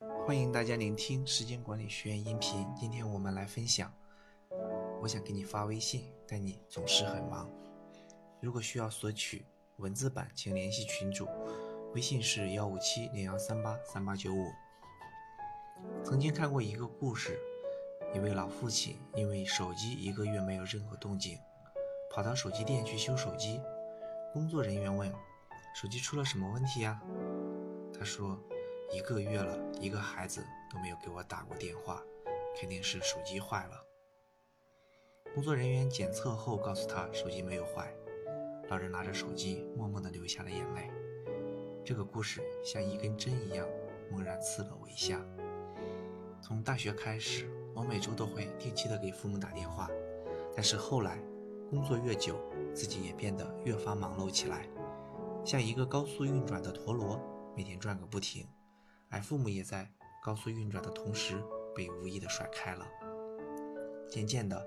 欢迎大家聆听时间管理学院音频。今天我们来分享，我想给你发微信，但你总是很忙。如果需要索取文字版，请联系群主，微信是幺五七零幺三八三八九五。曾经看过一个故事，一位老父亲因为手机一个月没有任何动静，跑到手机店去修手机。工作人员问：“手机出了什么问题呀？”他说：“一个月了，一个孩子都没有给我打过电话，肯定是手机坏了。”工作人员检测后告诉他手机没有坏。老人拿着手机，默默地流下了眼泪。这个故事像一根针一样，猛然刺了我一下。从大学开始，我每周都会定期的给父母打电话，但是后来工作越久，自己也变得越发忙碌起来，像一个高速运转的陀螺。每天转个不停，而父母也在高速运转的同时被无意的甩开了。渐渐的，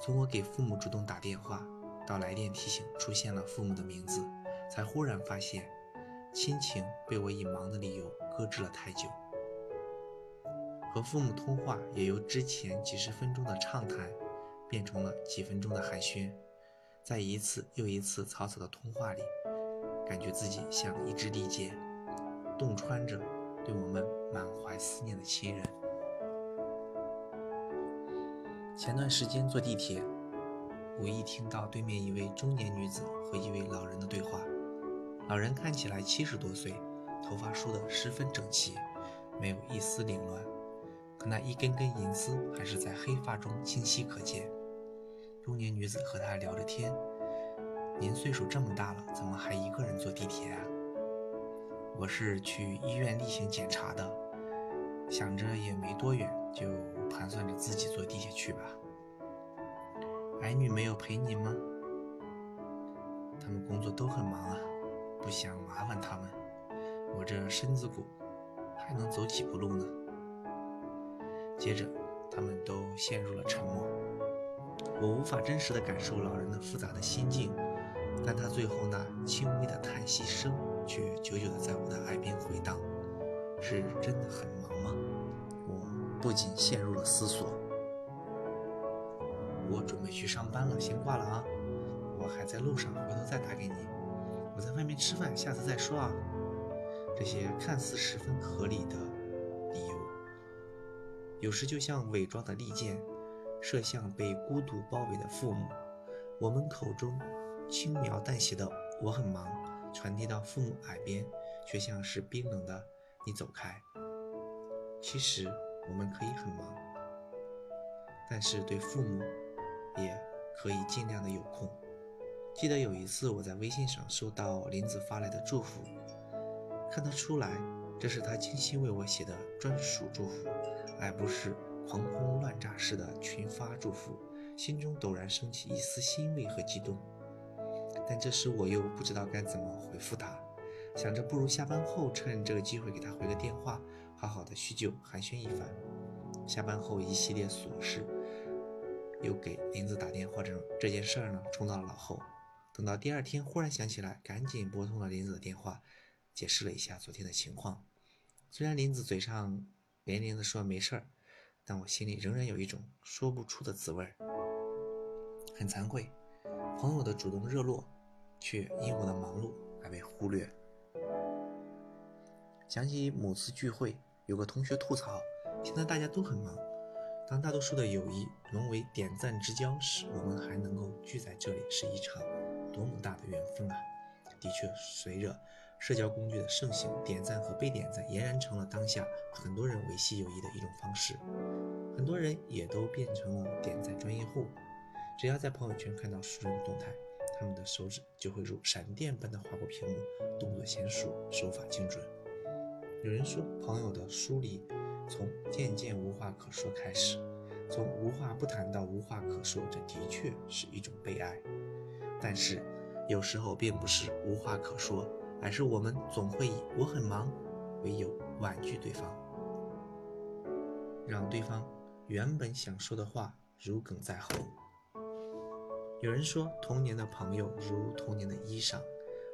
从我给父母主动打电话到来电提醒出现了父母的名字，才忽然发现，亲情被我以忙的理由搁置了太久。和父母通话也由之前几十分钟的畅谈，变成了几分钟的寒暄，在一次又一次草草的通话里。感觉自己像一只利剑，洞穿着对我们满怀思念的亲人。前段时间坐地铁，无意听到对面一位中年女子和一位老人的对话。老人看起来七十多岁，头发梳得十分整齐，没有一丝凌乱，可那一根根银丝还是在黑发中清晰可见。中年女子和他聊着天。您岁数这么大了，怎么还一个人坐地铁啊？我是去医院例行检查的，想着也没多远，就盘算着自己坐地铁去吧。儿女没有陪你吗？他们工作都很忙啊，不想麻烦他们。我这身子骨还能走几步路呢？接着，他们都陷入了沉默。我无法真实的感受老人的复杂的心境。但他最后那轻微的叹息声，却久久地在我的耳边回荡。是真的很忙吗？我不禁陷入了思索。我准备去上班了，先挂了啊！我还在路上，回头再打给你。我在外面吃饭，下次再说啊。这些看似十分合理的理由，有时就像伪装的利剑，射向被孤独包围的父母。我们口中。轻描淡写的“我很忙”传递到父母耳边，却像是冰冷的“你走开”。其实我们可以很忙，但是对父母也可以尽量的有空。记得有一次我在微信上收到林子发来的祝福，看得出来这是他精心为我写的专属祝福，而不是狂轰乱炸式的群发祝福，心中陡然升起一丝欣慰和激动。但这时我又不知道该怎么回复他，想着不如下班后趁这个机会给他回个电话，好好的叙旧寒暄一番。下班后一系列琐事，又给林子打电话，这这件事儿呢冲到了脑后。等到第二天忽然想起来，赶紧拨通了林子的电话，解释了一下昨天的情况。虽然林子嘴上连连的说没事儿，但我心里仍然有一种说不出的滋味儿，很惭愧。朋友的主动热络，却因我的忙碌而被忽略。想起某次聚会，有个同学吐槽，现在大家都很忙。当大多数的友谊沦为点赞之交时，我们还能够聚在这里，是一场多么大的缘分啊！的确，随着社交工具的盛行，点赞和被点赞俨然成了当下很多人维系友谊的一种方式。很多人也都变成了点赞专业户。只要在朋友圈看到熟人的动态，他们的手指就会如闪电般的划过屏幕，动作娴熟，手法精准。有人说，朋友的疏离从渐渐无话可说开始，从无话不谈到无话可说，这的确是一种悲哀。但是，有时候并不是无话可说，而是我们总会以“我很忙”为由婉拒对方，让对方原本想说的话如鲠在喉。有人说，童年的朋友如童年的衣裳，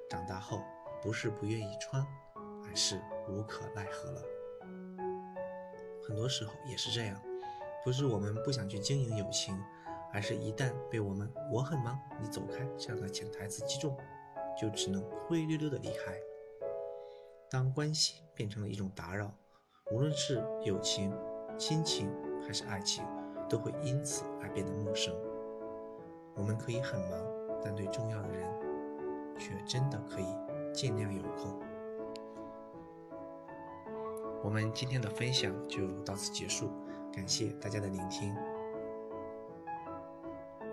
长大后不是不愿意穿，而是无可奈何了。很多时候也是这样，不是我们不想去经营友情，而是一旦被我们“我很忙，你走开”这样的潜台词击中，就只能灰溜溜的离开。当关系变成了一种打扰，无论是友情、亲情还是爱情，都会因此而变得陌生。我们可以很忙，但对重要的人，却真的可以尽量有空。我们今天的分享就到此结束，感谢大家的聆听。